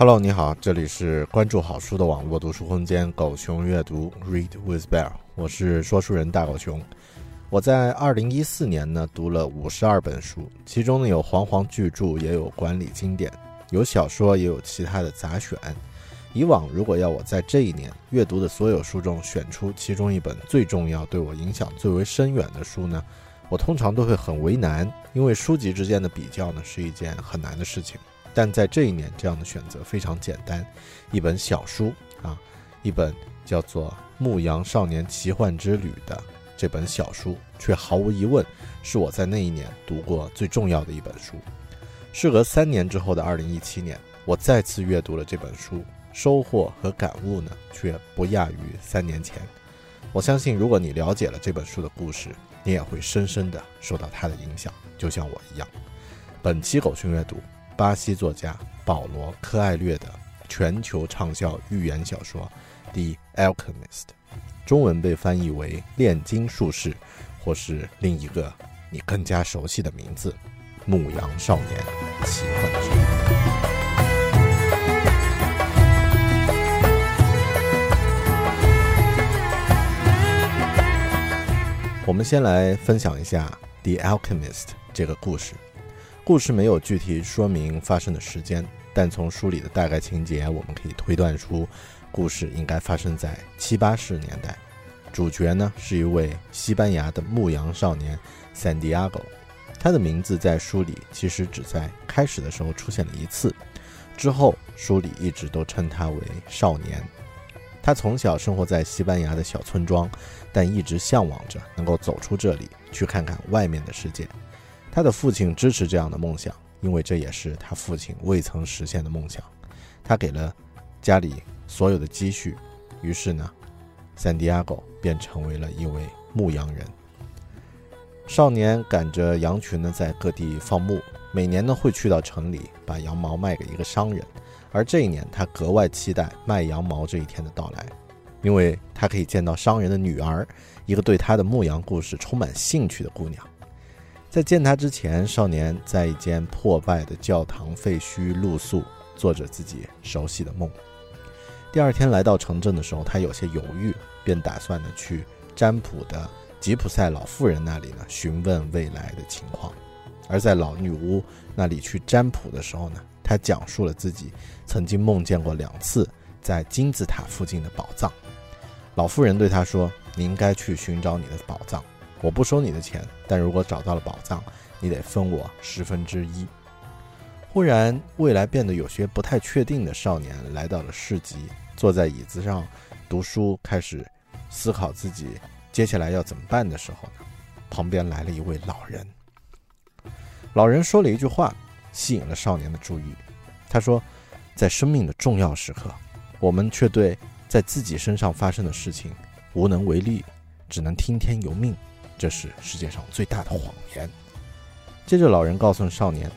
Hello，你好，这里是关注好书的网络读书空间，狗熊阅读 Read with Bear，我是说书人大狗熊。我在二零一四年呢读了五十二本书，其中呢有煌煌巨著，也有管理经典，有小说，也有其他的杂选。以往如果要我在这一年阅读的所有书中选出其中一本最重要、对我影响最为深远的书呢，我通常都会很为难，因为书籍之间的比较呢是一件很难的事情。但在这一年，这样的选择非常简单，一本小书啊，一本叫做《牧羊少年奇幻之旅》的这本小书，却毫无疑问是我在那一年读过最重要的一本书。事隔三年之后的二零一七年，我再次阅读了这本书，收获和感悟呢，却不亚于三年前。我相信，如果你了解了这本书的故事，你也会深深的受到它的影响，就像我一样。本期狗熊阅读。巴西作家保罗·科艾略的全球畅销寓言小说《The Alchemist》，中文被翻译为《炼金术士》，或是另一个你更加熟悉的名字《牧羊少年奇幻之旅》。我们先来分享一下《The Alchemist》这个故事。故事没有具体说明发生的时间，但从书里的大概情节，我们可以推断出，故事应该发生在七八十年代。主角呢是一位西班牙的牧羊少年，San Diego。他的名字在书里其实只在开始的时候出现了一次，之后书里一直都称他为少年。他从小生活在西班牙的小村庄，但一直向往着能够走出这里，去看看外面的世界。他的父亲支持这样的梦想，因为这也是他父亲未曾实现的梦想。他给了家里所有的积蓄，于是呢，三迪亚狗便成为了一位牧羊人。少年赶着羊群呢，在各地放牧，每年呢会去到城里把羊毛卖给一个商人。而这一年，他格外期待卖羊毛这一天的到来，因为他可以见到商人的女儿，一个对他的牧羊故事充满兴趣的姑娘。在见他之前，少年在一间破败的教堂废墟露宿，做着自己熟悉的梦。第二天来到城镇的时候，他有些犹豫，便打算呢去占卜的吉普赛老妇人那里呢询问未来的情况。而在老女巫那里去占卜的时候呢，他讲述了自己曾经梦见过两次在金字塔附近的宝藏。老妇人对他说：“你应该去寻找你的宝藏。”我不收你的钱，但如果找到了宝藏，你得分我十分之一。忽然，未来变得有些不太确定的少年来到了市集，坐在椅子上读书，开始思考自己接下来要怎么办的时候呢，旁边来了一位老人。老人说了一句话，吸引了少年的注意。他说：“在生命的重要时刻，我们却对在自己身上发生的事情无能为力。”只能听天由命，这是世界上最大的谎言。接着，老人告诉少年：“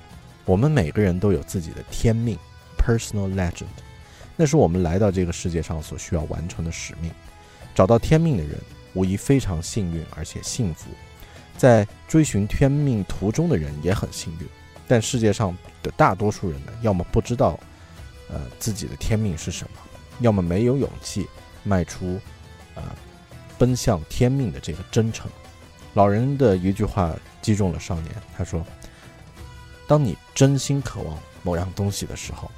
我们每个人都有自己的天命 （personal legend），那是我们来到这个世界上所需要完成的使命。找到天命的人，无疑非常幸运而且幸福；在追寻天命途中的人也很幸运。但世界上的大多数人呢，要么不知道，呃，自己的天命是什么，要么没有勇气迈出，呃，奔向天命的这个征程。”老人的一句话击中了少年。他说：“当你真心渴望某样东西的时候，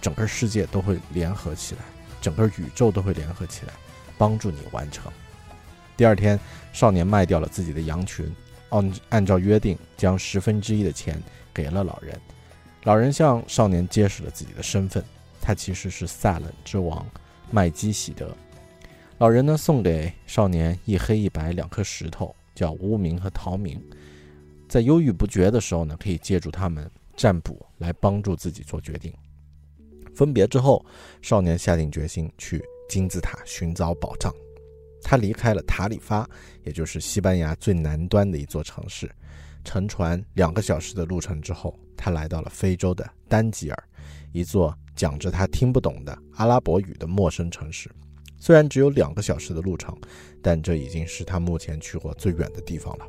整个世界都会联合起来，整个宇宙都会联合起来，帮助你完成。”第二天，少年卖掉了自己的羊群，按按照约定，将十分之一的钱给了老人。老人向少年揭示了自己的身份，他其实是萨冷之王麦基喜德。老人呢，送给少年一黑一白两颗石头。叫乌明和陶明，在犹豫不决的时候呢，可以借助他们占卜来帮助自己做决定。分别之后，少年下定决心去金字塔寻找宝藏。他离开了塔里发，也就是西班牙最南端的一座城市，乘船两个小时的路程之后，他来到了非洲的丹吉尔，一座讲着他听不懂的阿拉伯语的陌生城市。虽然只有两个小时的路程，但这已经是他目前去过最远的地方了。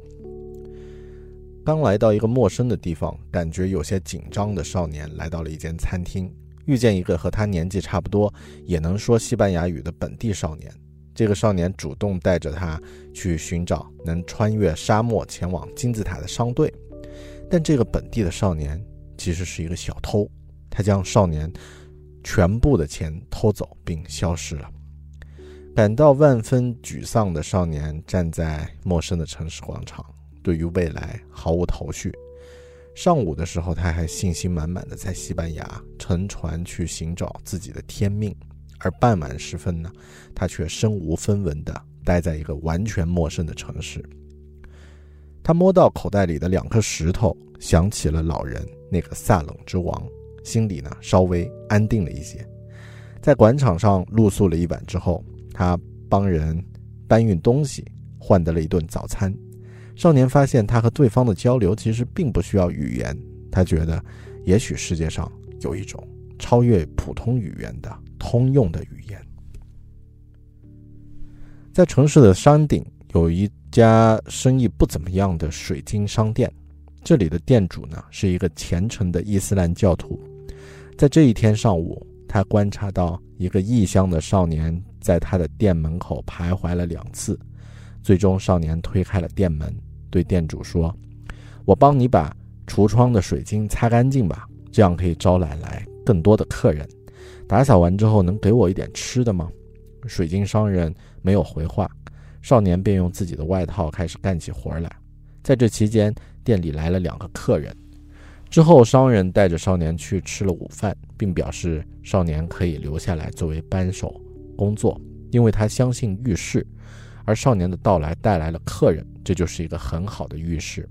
刚来到一个陌生的地方，感觉有些紧张的少年来到了一间餐厅，遇见一个和他年纪差不多，也能说西班牙语的本地少年。这个少年主动带着他去寻找能穿越沙漠前往金字塔的商队，但这个本地的少年其实是一个小偷，他将少年全部的钱偷走并消失了。感到万分沮丧的少年站在陌生的城市广场，对于未来毫无头绪。上午的时候，他还信心满满的在西班牙乘船去寻找自己的天命，而傍晚时分呢，他却身无分文的待在一个完全陌生的城市。他摸到口袋里的两颗石头，想起了老人那个萨冷之王，心里呢稍微安定了一些。在广场上露宿了一晚之后。他帮人搬运东西，换得了一顿早餐。少年发现，他和对方的交流其实并不需要语言。他觉得，也许世界上有一种超越普通语言的通用的语言。在城市的山顶，有一家生意不怎么样的水晶商店。这里的店主呢，是一个虔诚的伊斯兰教徒。在这一天上午，他观察到一个异乡的少年。在他的店门口徘徊了两次，最终少年推开了店门，对店主说：“我帮你把橱窗的水晶擦干净吧，这样可以招揽来更多的客人。打扫完之后，能给我一点吃的吗？”水晶商人没有回话，少年便用自己的外套开始干起活来。在这期间，店里来了两个客人。之后，商人带着少年去吃了午饭，并表示少年可以留下来作为扳手。工作，因为他相信浴室，而少年的到来带来了客人，这就是一个很好的预示。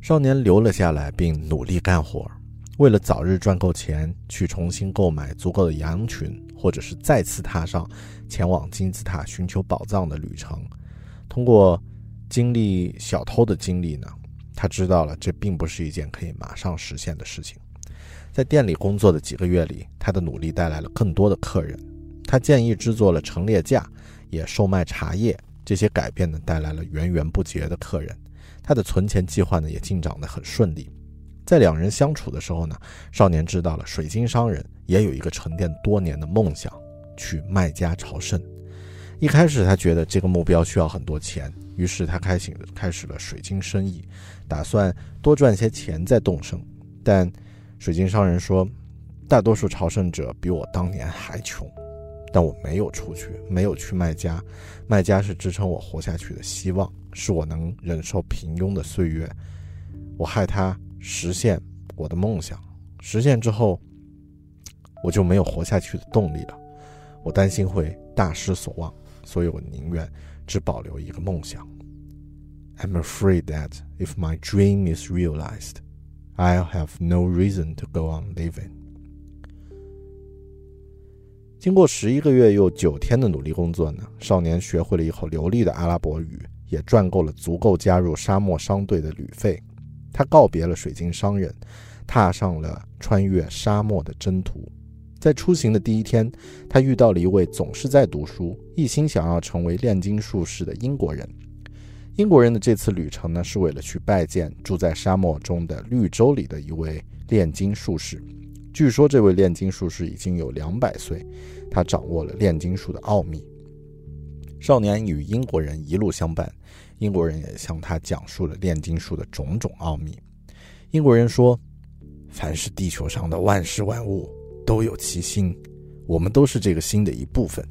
少年留了下来，并努力干活，为了早日赚够钱去重新购买足够的羊群，或者是再次踏上前往金字塔寻求宝藏的旅程。通过经历小偷的经历呢，他知道了这并不是一件可以马上实现的事情。在店里工作的几个月里，他的努力带来了更多的客人。他建议制作了陈列架，也售卖茶叶。这些改变呢，带来了源源不绝的客人。他的存钱计划呢，也进展得很顺利。在两人相处的时候呢，少年知道了水晶商人也有一个沉淀多年的梦想，去麦加朝圣。一开始他觉得这个目标需要很多钱，于是他开始开始了水晶生意，打算多赚些钱再动身。但水晶商人说：“大多数朝圣者比我当年还穷，但我没有出去，没有去卖家。卖家是支撑我活下去的希望，是我能忍受平庸的岁月。我害他实现我的梦想，实现之后，我就没有活下去的动力了。我担心会大失所望，所以我宁愿只保留一个梦想。I'm afraid that if my dream is realized.” I'll have no reason to go on living。经过十一个月又九天的努力工作呢，少年学会了一口流利的阿拉伯语，也赚够了足够加入沙漠商队的旅费。他告别了水晶商人，踏上了穿越沙漠的征途。在出行的第一天，他遇到了一位总是在读书、一心想要成为炼金术士的英国人。英国人的这次旅程呢，是为了去拜见住在沙漠中的绿洲里的一位炼金术士。据说这位炼金术士已经有两百岁，他掌握了炼金术的奥秘。少年与英国人一路相伴，英国人也向他讲述了炼金术的种种奥秘。英国人说：“凡是地球上的万事万物都有其心，我们都是这个心的一部分。”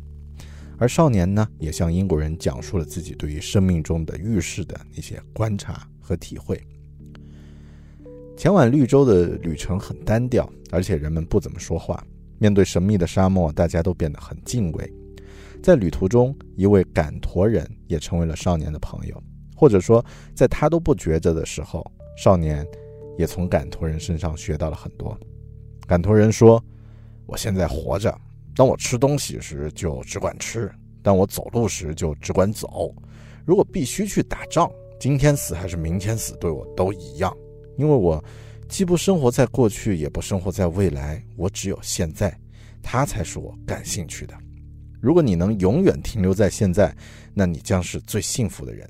而少年呢，也向英国人讲述了自己对于生命中的遇事的那些观察和体会。前往绿洲的旅程很单调，而且人们不怎么说话。面对神秘的沙漠，大家都变得很敬畏。在旅途中，一位赶驼人也成为了少年的朋友，或者说，在他都不觉着的时候，少年也从赶驼人身上学到了很多。赶驼人说：“我现在活着，当我吃东西时就只管吃，当我走路时就只管走。如果必须去打仗，今天死还是明天死，对我都一样。”因为我既不生活在过去，也不生活在未来，我只有现在，它才是我感兴趣的。如果你能永远停留在现在，那你将是最幸福的人。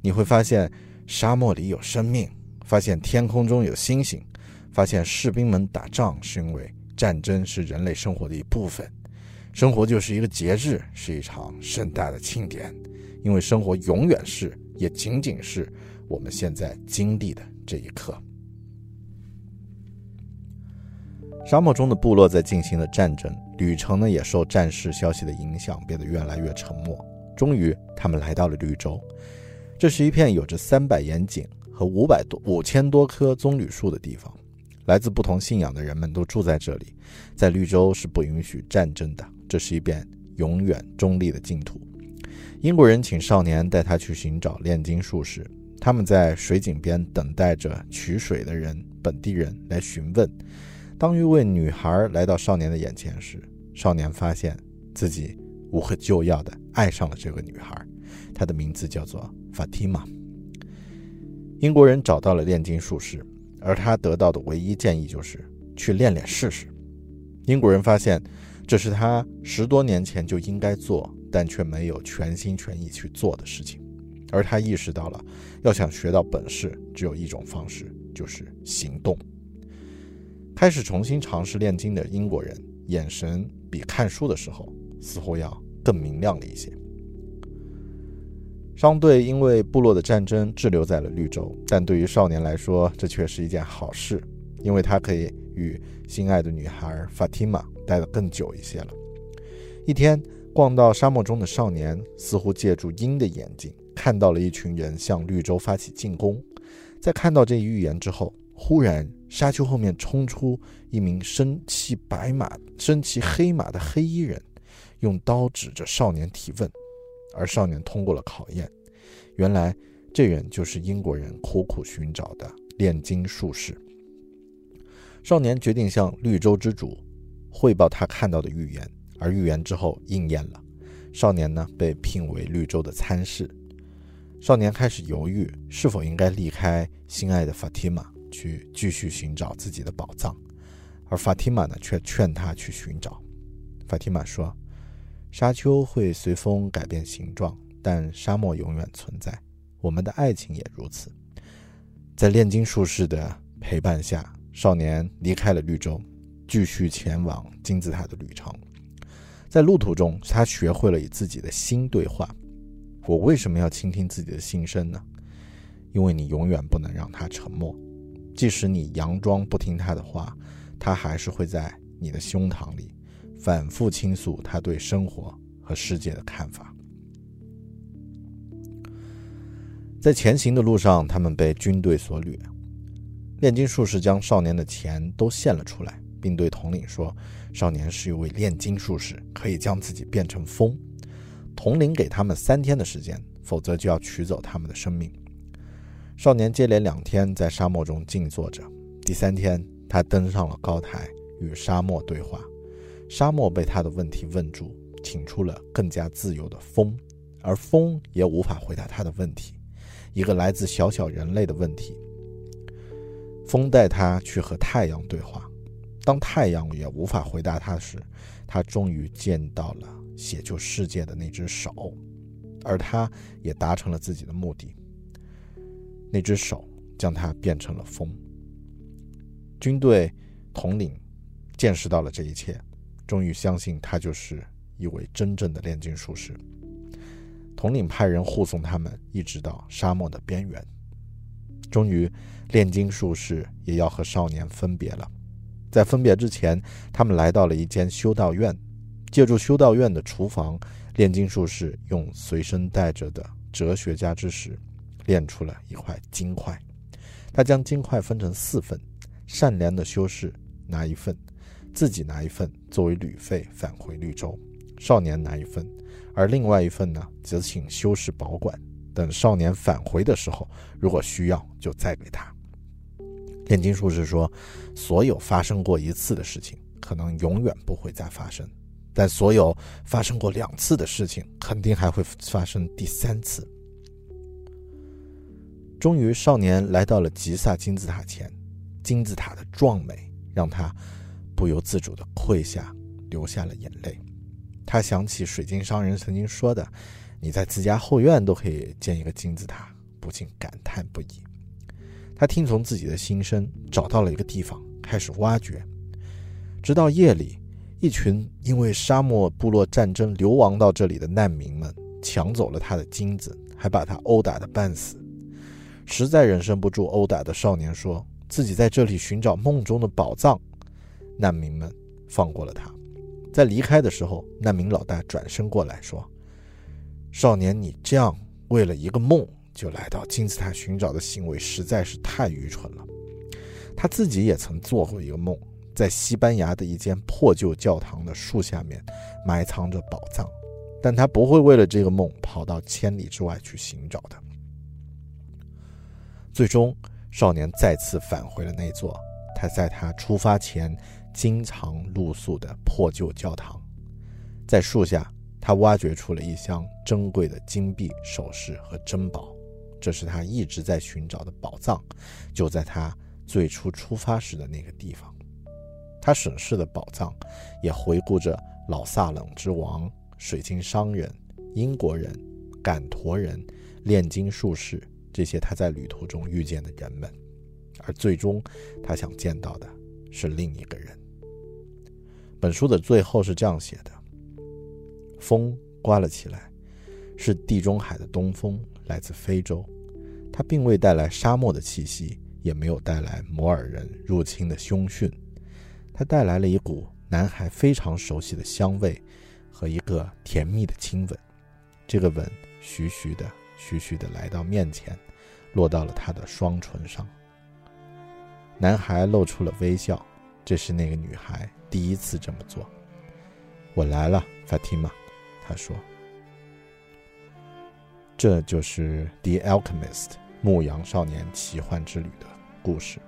你会发现沙漠里有生命，发现天空中有星星，发现士兵们打仗是因为战争是人类生活的一部分。生活就是一个节日，是一场盛大的庆典，因为生活永远是，也仅仅是我们现在经历的。这一刻，沙漠中的部落在进行了战争，旅程呢也受战事消息的影响，变得越来越沉默。终于，他们来到了绿洲，这是一片有着三百眼井和五百多五千多棵棕榈树的地方。来自不同信仰的人们都住在这里。在绿洲是不允许战争的，这是一片永远中立的净土。英国人请少年带他去寻找炼金术士。他们在水井边等待着取水的人，本地人来询问。当一位女孩来到少年的眼前时，少年发现自己无可救药地爱上了这个女孩。她的名字叫做法蒂玛。英国人找到了炼金术士，而他得到的唯一建议就是去练练试试。英国人发现这是他十多年前就应该做，但却没有全心全意去做的事情。而他意识到了，要想学到本事，只有一种方式，就是行动。开始重新尝试炼金的英国人，眼神比看书的时候似乎要更明亮了一些。商队因为部落的战争滞留在了绿洲，但对于少年来说，这却是一件好事，因为他可以与心爱的女孩法蒂玛待得更久一些了。一天，逛到沙漠中的少年似乎借助鹰的眼睛。看到了一群人向绿洲发起进攻，在看到这一预言之后，忽然沙丘后面冲出一名身骑白马、身骑黑马的黑衣人，用刀指着少年提问，而少年通过了考验。原来这人就是英国人苦苦寻找的炼金术士。少年决定向绿洲之主汇报他看到的预言，而预言之后应验了。少年呢被聘为绿洲的参事。少年开始犹豫，是否应该离开心爱的法蒂玛，去继续寻找自己的宝藏。而法蒂玛呢，却劝他去寻找。法蒂玛说：“沙丘会随风改变形状，但沙漠永远存在。我们的爱情也如此。”在炼金术士的陪伴下，少年离开了绿洲，继续前往金字塔的旅程。在路途中，他学会了与自己的心对话。我为什么要倾听自己的心声呢？因为你永远不能让他沉默，即使你佯装不听他的话，他还是会在你的胸膛里反复倾诉他对生活和世界的看法。在前行的路上，他们被军队所掠，炼金术士将少年的钱都献了出来，并对统领说：“少年是一位炼金术士，可以将自己变成风。”统领给他们三天的时间，否则就要取走他们的生命。少年接连两天在沙漠中静坐着，第三天他登上了高台，与沙漠对话。沙漠被他的问题问住，请出了更加自由的风，而风也无法回答他的问题，一个来自小小人类的问题。风带他去和太阳对话，当太阳也无法回答他时，他终于见到了写就世界的那只手，而他也达成了自己的目的。那只手将他变成了风。军队统领见识到了这一切，终于相信他就是一位真正的炼金术士。统领派人护送他们一直到沙漠的边缘。终于，炼金术士也要和少年分别了。在分别之前，他们来到了一间修道院。借助修道院的厨房，炼金术士用随身带着的哲学家之石，炼出了一块金块。他将金块分成四份，善良的修士拿一份，自己拿一份作为旅费返回绿洲；少年拿一份，而另外一份呢，则请修士保管。等少年返回的时候，如果需要，就再给他。炼金术士说：“所有发生过一次的事情，可能永远不会再发生；但所有发生过两次的事情，肯定还会发生第三次。”终于，少年来到了吉萨金字塔前，金字塔的壮美让他不由自主地跪下，流下了眼泪。他想起水晶商人曾经说的。你在自家后院都可以建一个金字塔，不禁感叹不已。他听从自己的心声，找到了一个地方，开始挖掘。直到夜里，一群因为沙漠部落战争流亡到这里的难民们抢走了他的金子，还把他殴打的半死。实在忍受不住殴打的少年说自己在这里寻找梦中的宝藏。难民们放过了他。在离开的时候，难民老大转身过来说。少年，你这样为了一个梦就来到金字塔寻找的行为实在是太愚蠢了。他自己也曾做过一个梦，在西班牙的一间破旧教堂的树下面埋藏着宝藏，但他不会为了这个梦跑到千里之外去寻找的。最终，少年再次返回了那座他在他出发前经常露宿的破旧教堂，在树下。他挖掘出了一箱珍贵的金币、首饰和珍宝，这是他一直在寻找的宝藏，就在他最初出发时的那个地方。他审视的宝藏，也回顾着老萨冷之王、水晶商人、英国人、赶驼人、炼金术士这些他在旅途中遇见的人们，而最终他想见到的是另一个人。本书的最后是这样写的。风刮了起来，是地中海的东风，来自非洲。它并未带来沙漠的气息，也没有带来摩尔人入侵的凶讯。它带来了一股男孩非常熟悉的香味和一个甜蜜的亲吻。这个吻徐徐的、徐徐的来到面前，落到了他的双唇上。男孩露出了微笑，这是那个女孩第一次这么做。我来了，法蒂玛。他说：“这就是《The Alchemist》牧羊少年奇幻之旅的故事。”《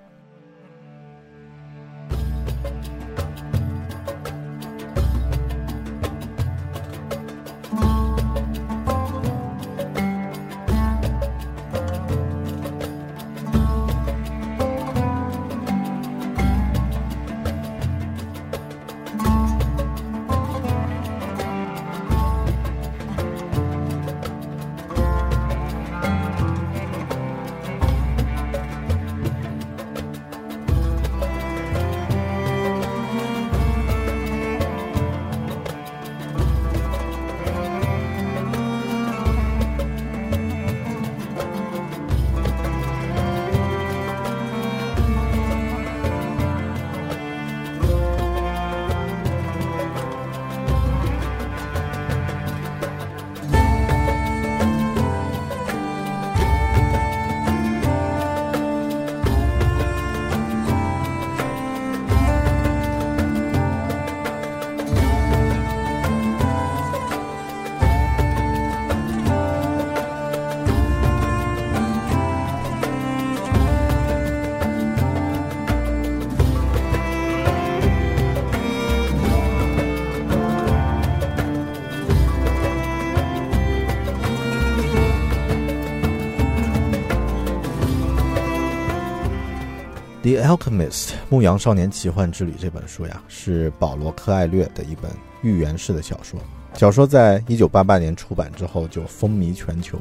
Alchemist》牧羊少年奇幻之旅这本书呀，是保罗·柯艾略的一本寓言式的小说。小说在一九八八年出版之后就风靡全球，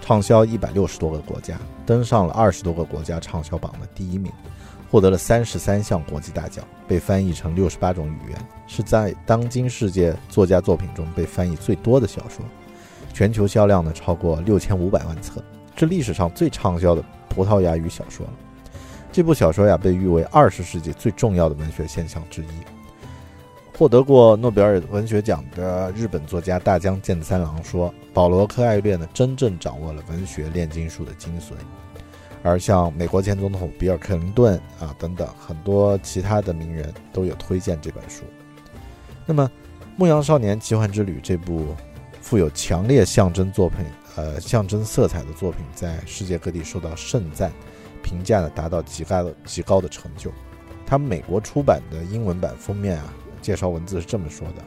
畅销一百六十多个国家，登上了二十多个国家畅销榜的第一名，获得了三十三项国际大奖，被翻译成六十八种语言，是在当今世界作家作品中被翻译最多的小说。全球销量呢超过六千五百万册，是历史上最畅销的葡萄牙语小说了。这部小说呀，被誉为二十世纪最重要的文学现象之一。获得过诺贝尔文学奖的日本作家大江健三郎说：“保罗·柯艾略呢，真正掌握了文学炼金术的精髓。”而像美国前总统比尔·克林顿啊等等很多其他的名人都有推荐这本书。那么，《牧羊少年奇幻之旅》这部富有强烈象征作品、呃象征色彩的作品，在世界各地受到盛赞。评价呢达到极高的极高的成就。他美国出版的英文版封面啊，介绍文字是这么说的：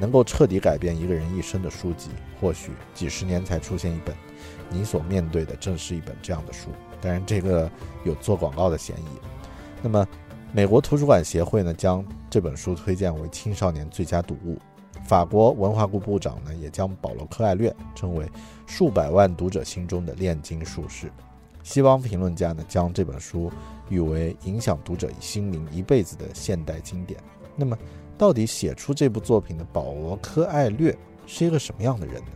能够彻底改变一个人一生的书籍，或许几十年才出现一本。你所面对的正是一本这样的书。当然，这个有做广告的嫌疑。那么，美国图书馆协会呢，将这本书推荐为青少年最佳读物。法国文化部部长呢，也将保罗·柯艾略称为数百万读者心中的炼金术士。西方评论家呢，将这本书誉为影响读者心灵一辈子的现代经典。那么，到底写出这部作品的保罗·柯艾略是一个什么样的人呢？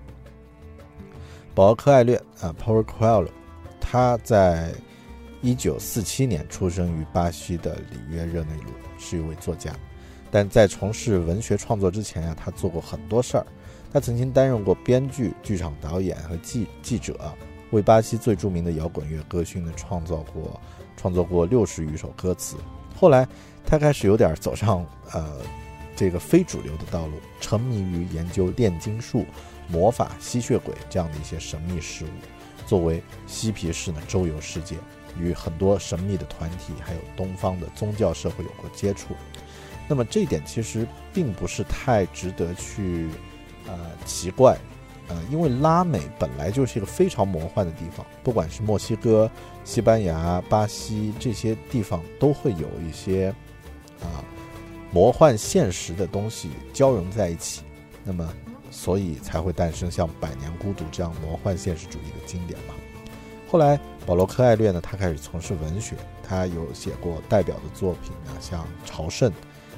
保罗·柯艾略啊，Paul Coelho，他在一九四七年出生于巴西的里约热内卢，是一位作家。但在从事文学创作之前呀，他做过很多事儿。他曾经担任过编剧、剧场导演和记记者。为巴西最著名的摇滚乐歌勋呢创造过创作过六十余首歌词。后来他开始有点走上呃这个非主流的道路，沉迷于研究炼金术、魔法、吸血鬼这样的一些神秘事物。作为嬉皮士呢，周游世界，与很多神秘的团体还有东方的宗教社会有过接触。那么这一点其实并不是太值得去呃奇怪。呃，因为拉美本来就是一个非常魔幻的地方，不管是墨西哥、西班牙、巴西这些地方，都会有一些啊魔幻现实的东西交融在一起，那么所以才会诞生像《百年孤独》这样魔幻现实主义的经典嘛。后来保罗·柯艾略呢，他开始从事文学，他有写过代表的作品呢，像《朝圣》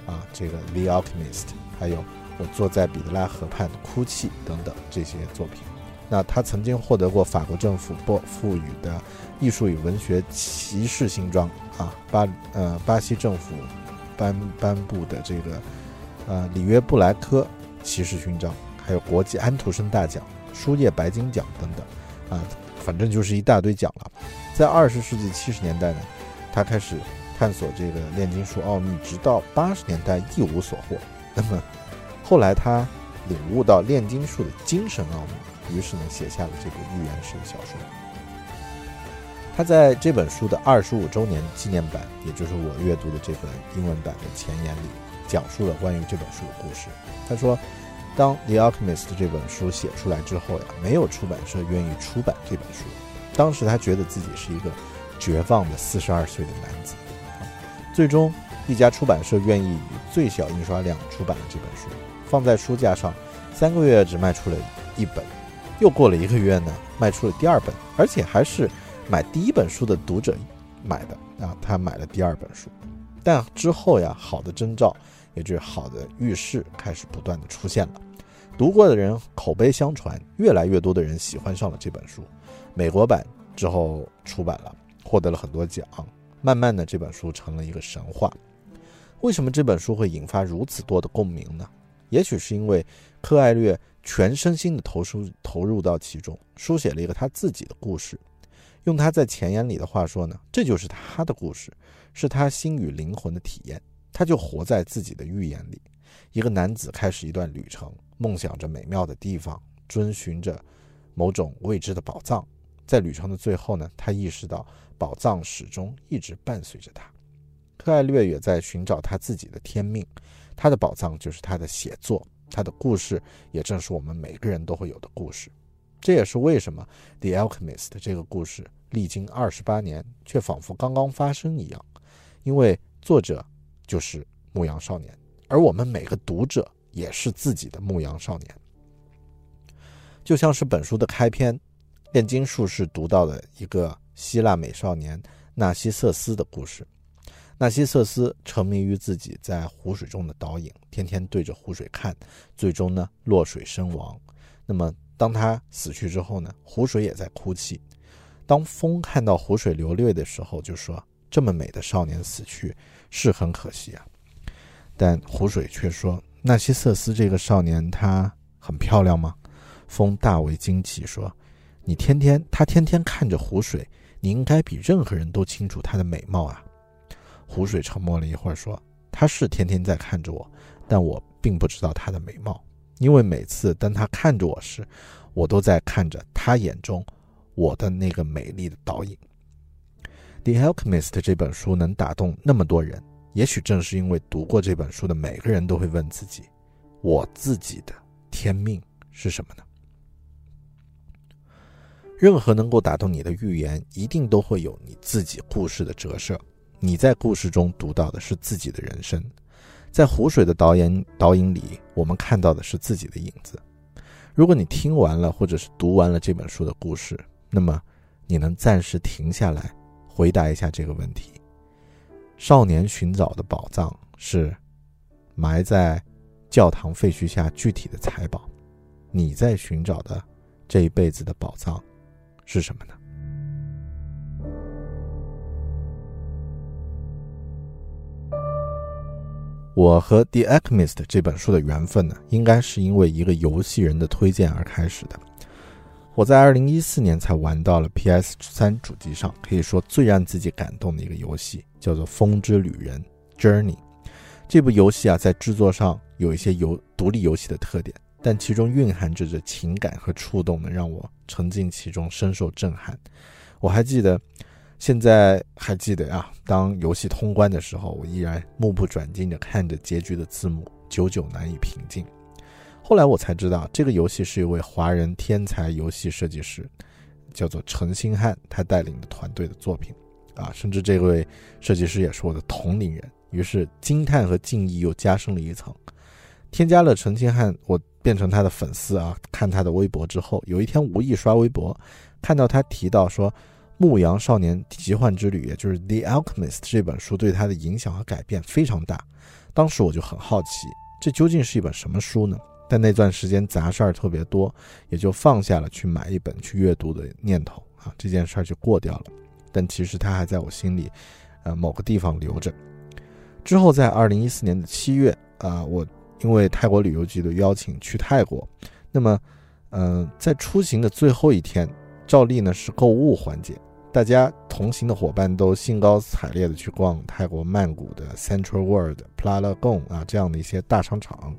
啊，这个《The Alchemist》，还有。我坐在彼得拉河畔哭泣等等这些作品，那他曾经获得过法国政府拨赋予的艺术与文学骑士勋章啊，巴呃巴西政府颁颁布的这个呃里约布莱科骑士勋章，还有国际安徒生大奖、书业白金奖等等啊，反正就是一大堆奖了。在二十世纪七十年代呢，他开始探索这个炼金术奥秘，直到八十年代一无所获。那么。后来他领悟到炼金术的精神奥秘，于是呢写下了这部寓言式的小说。他在这本书的二十五周年纪念版，也就是我阅读的这本英文版的前言里，讲述了关于这本书的故事。他说，当《The Alchemist》这本书写出来之后呀，没有出版社愿意出版这本书。当时他觉得自己是一个绝望的四十二岁的男子。最终，一家出版社愿意以最小印刷量出版了这本书。放在书架上，三个月只卖出了一本，又过了一个月呢，卖出了第二本，而且还是买第一本书的读者买的啊，他买了第二本书。但之后呀，好的征兆，也就是好的预示开始不断的出现了。读过的人口碑相传，越来越多的人喜欢上了这本书。美国版之后出版了，获得了很多奖，慢慢的这本书成了一个神话。为什么这本书会引发如此多的共鸣呢？也许是因为柯艾略全身心的投入投入到其中，书写了一个他自己的故事。用他在前言里的话说呢，这就是他的故事，是他心与灵魂的体验。他就活在自己的预言里。一个男子开始一段旅程，梦想着美妙的地方，遵循着某种未知的宝藏。在旅程的最后呢，他意识到宝藏始终一直伴随着他。柯艾略也在寻找他自己的天命。他的宝藏就是他的写作，他的故事也正是我们每个人都会有的故事。这也是为什么《The Alchemist》这个故事历经二十八年，却仿佛刚刚发生一样。因为作者就是牧羊少年，而我们每个读者也是自己的牧羊少年。就像是本书的开篇，炼金术士读到的一个希腊美少年纳西瑟斯的故事。纳西瑟斯沉迷于自己在湖水中的倒影，天天对着湖水看，最终呢落水身亡。那么当他死去之后呢，湖水也在哭泣。当风看到湖水流泪的时候，就说：“这么美的少年死去，是很可惜啊。”但湖水却说：“纳西瑟斯这个少年，他很漂亮吗？”风大为惊奇，说：“你天天他天天看着湖水，你应该比任何人都清楚他的美貌啊。”湖水沉默了一会儿，说：“他是天天在看着我，但我并不知道他的美貌，因为每次当他看着我时，我都在看着他眼中我的那个美丽的倒影。”《The Alchemist》这本书能打动那么多人，也许正是因为读过这本书的每个人都会问自己：“我自己的天命是什么呢？”任何能够打动你的预言，一定都会有你自己故事的折射。你在故事中读到的是自己的人生，在湖水的导演导引里，我们看到的是自己的影子。如果你听完了或者是读完了这本书的故事，那么你能暂时停下来，回答一下这个问题：少年寻找的宝藏是埋在教堂废墟下具体的财宝，你在寻找的这一辈子的宝藏。是什么呢？我和《The Alchemist》这本书的缘分呢，应该是因为一个游戏人的推荐而开始的。我在二零一四年才玩到了 PS 三主机上，可以说最让自己感动的一个游戏，叫做《风之旅人》（Journey）。这部游戏啊，在制作上有一些游独立游戏的特点。但其中蕴含着的情感和触动呢，让我沉浸其中，深受震撼。我还记得，现在还记得啊，当游戏通关的时候，我依然目不转睛地看着结局的字幕，久久难以平静。后来我才知道，这个游戏是一位华人天才游戏设计师，叫做陈星汉，他带领的团队的作品啊，甚至这位设计师也是我的同龄人，于是惊叹和敬意又加深了一层。添加了陈星汉，我。变成他的粉丝啊！看他的微博之后，有一天无意刷微博，看到他提到说，《牧羊少年奇幻之旅》也就是《The Alchemist》这本书对他的影响和改变非常大。当时我就很好奇，这究竟是一本什么书呢？但那段时间杂事儿特别多，也就放下了去买一本去阅读的念头啊。这件事儿就过掉了。但其实它还在我心里，呃，某个地方留着。之后在二零一四年的七月啊，我。因为泰国旅游局的邀请去泰国，那么，嗯，在出行的最后一天，照例呢是购物环节，大家同行的伙伴都兴高采烈的去逛泰国曼谷的 Central World、Plaza g o n 啊这样的一些大商场。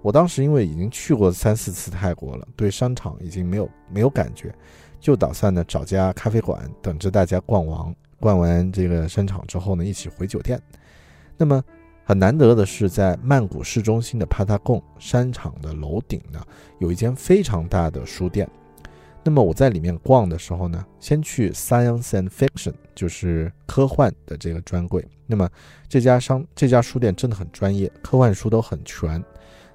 我当时因为已经去过三四次泰国了，对商场已经没有没有感觉，就打算呢找家咖啡馆等着大家逛完逛完这个商场之后呢一起回酒店。那么。很难得的是，在曼谷市中心的帕塔贡商场的楼顶呢，有一间非常大的书店。那么我在里面逛的时候呢，先去 Science and Fiction，就是科幻的这个专柜。那么这家商这家书店真的很专业，科幻书都很全。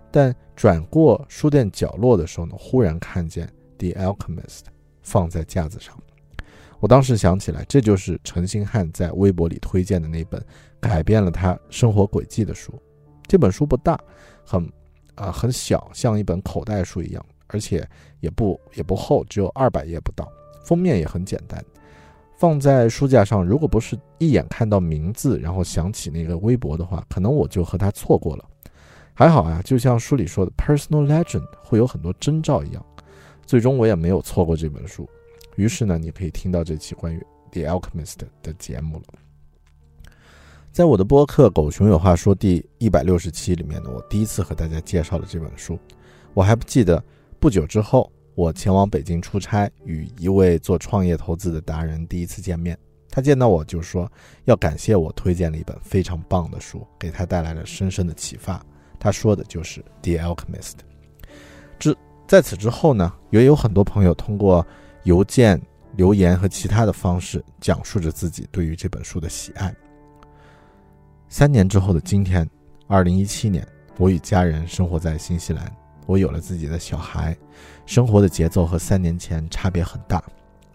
但转过书店角落的时候呢，忽然看见《The Alchemist》放在架子上。我当时想起来，这就是陈星汉在微博里推荐的那本。改变了他生活轨迹的书，这本书不大，很，啊很小，像一本口袋书一样，而且也不也不厚，只有二百页不到。封面也很简单，放在书架上，如果不是一眼看到名字，然后想起那个微博的话，可能我就和他错过了。还好啊，就像书里说的，personal legend 会有很多征兆一样，最终我也没有错过这本书。于是呢，你可以听到这期关于 The Alchemist 的节目了。在我的播客《狗熊有话说》第一百六十期里面呢，我第一次和大家介绍了这本书。我还不记得不久之后，我前往北京出差，与一位做创业投资的达人第一次见面。他见到我就说要感谢我推荐了一本非常棒的书，给他带来了深深的启发。他说的就是《The Alchemist》。之在此之后呢，也有很多朋友通过邮件留言和其他的方式，讲述着自己对于这本书的喜爱。三年之后的今天，二零一七年，我与家人生活在新西兰，我有了自己的小孩，生活的节奏和三年前差别很大。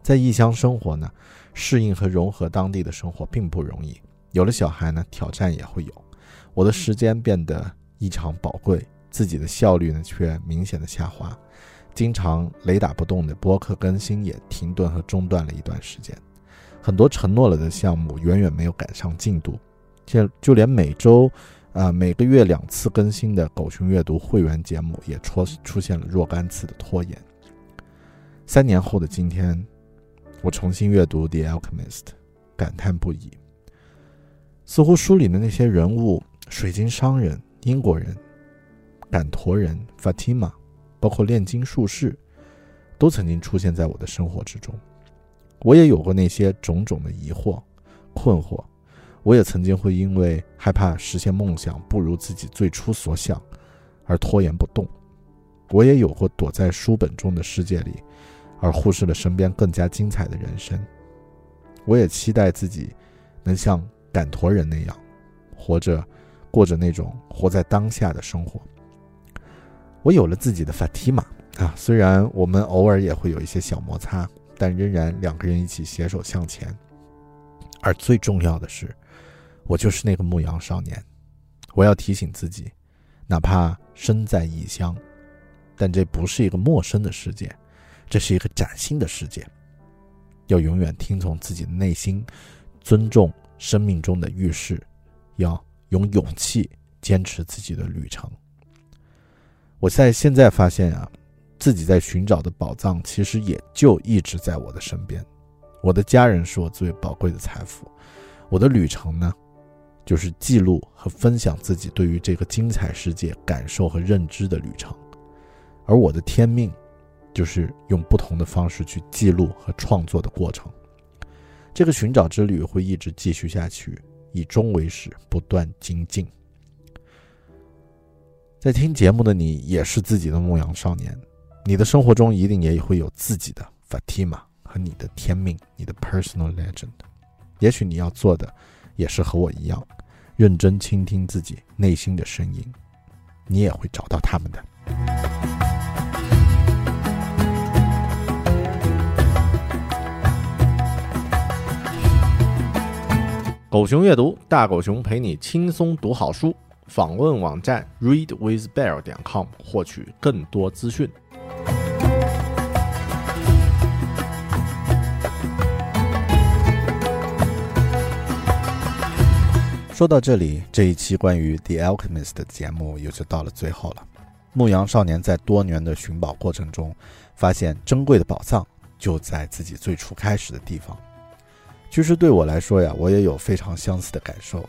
在异乡生活呢，适应和融合当地的生活并不容易。有了小孩呢，挑战也会有。我的时间变得异常宝贵，自己的效率呢却明显的下滑，经常雷打不动的播客更新也停顿和中断了一段时间，很多承诺了的项目远远没有赶上进度。就就连每周，啊每个月两次更新的狗熊阅读会员节目也出出现了若干次的拖延。三年后的今天，我重新阅读《The Alchemist》，感叹不已。似乎书里的那些人物——水晶商人、英国人、赶驼人、Fatima，包括炼金术士，都曾经出现在我的生活之中。我也有过那些种种的疑惑、困惑。我也曾经会因为害怕实现梦想不如自己最初所想，而拖延不动。我也有过躲在书本中的世界里，而忽视了身边更加精彩的人生。我也期待自己能像赶驼人那样，活着，过着那种活在当下的生活。我有了自己的 Fatima 啊，虽然我们偶尔也会有一些小摩擦，但仍然两个人一起携手向前。而最重要的是。我就是那个牧羊少年，我要提醒自己，哪怕身在异乡，但这不是一个陌生的世界，这是一个崭新的世界。要永远听从自己的内心，尊重生命中的预示，要用勇气坚持自己的旅程。我在现在发现啊，自己在寻找的宝藏其实也就一直在我的身边。我的家人是我最宝贵的财富，我的旅程呢？就是记录和分享自己对于这个精彩世界感受和认知的旅程，而我的天命，就是用不同的方式去记录和创作的过程。这个寻找之旅会一直继续下去，以终为始，不断精进。在听节目的你也是自己的牧羊少年，你的生活中一定也会有自己的 Fatima 和你的天命，你的 personal legend。也许你要做的，也是和我一样。认真倾听自己内心的声音，你也会找到他们的。狗熊阅读，大狗熊陪你轻松读好书。访问网站 readwithbear 点 com 获取更多资讯。说到这里，这一期关于《The Alchemist》的节目也就到了最后了。牧羊少年在多年的寻宝过程中，发现珍贵的宝藏就在自己最初开始的地方。其实对我来说呀，我也有非常相似的感受。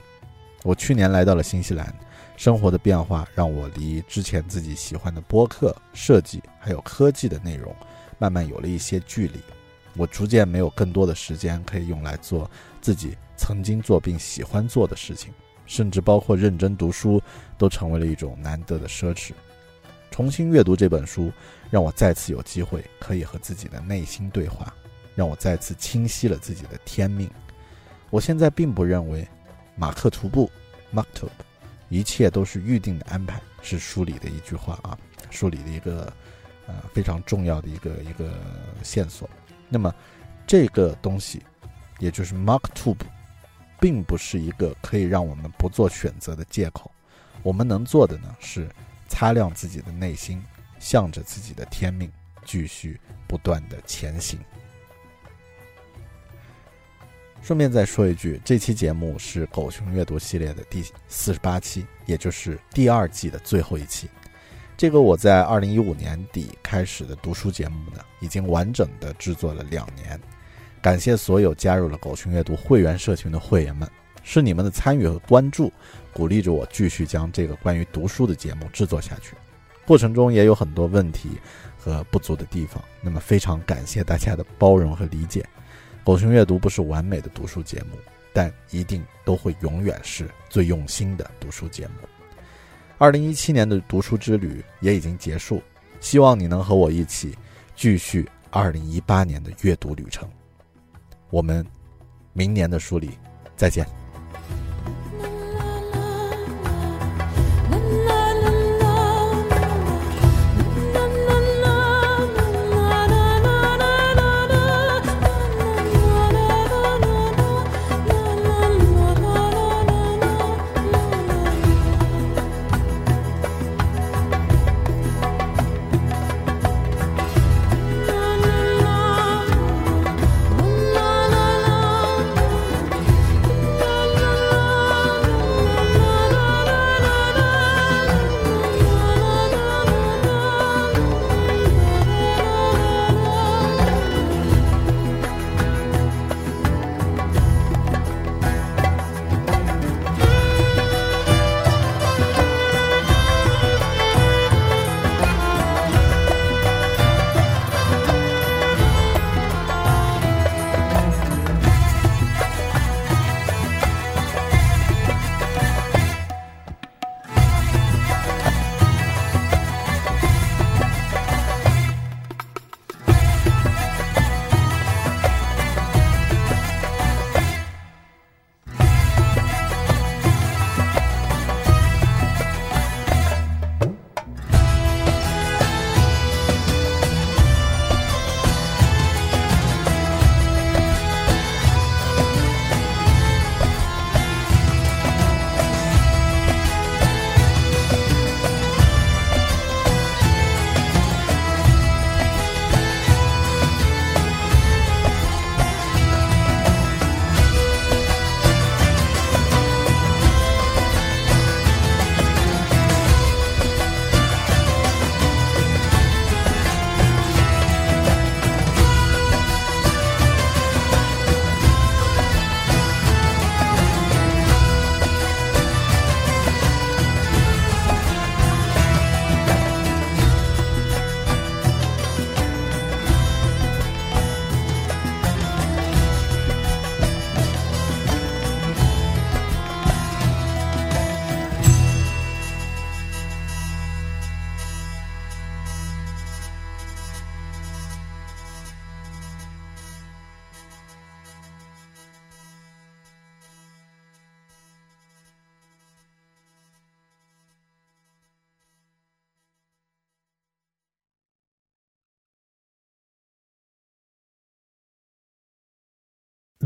我去年来到了新西兰，生活的变化让我离之前自己喜欢的播客设计还有科技的内容，慢慢有了一些距离。我逐渐没有更多的时间可以用来做自己。曾经做并喜欢做的事情，甚至包括认真读书，都成为了一种难得的奢侈。重新阅读这本书，让我再次有机会可以和自己的内心对话，让我再次清晰了自己的天命。我现在并不认为马克图布 （Maktub） 一切都是预定的安排，是书里的一句话啊，书里的一个呃非常重要的一个一个线索。那么这个东西，也就是 Maktub。并不是一个可以让我们不做选择的借口。我们能做的呢，是擦亮自己的内心，向着自己的天命，继续不断的前行。顺便再说一句，这期节目是狗熊阅读系列的第四十八期，也就是第二季的最后一期。这个我在二零一五年底开始的读书节目呢，已经完整的制作了两年。感谢所有加入了狗熊阅读会员社群的会员们，是你们的参与和关注，鼓励着我继续将这个关于读书的节目制作下去。过程中也有很多问题和不足的地方，那么非常感谢大家的包容和理解。狗熊阅读不是完美的读书节目，但一定都会永远是最用心的读书节目。二零一七年的读书之旅也已经结束，希望你能和我一起继续二零一八年的阅读旅程。我们明年的书里再见。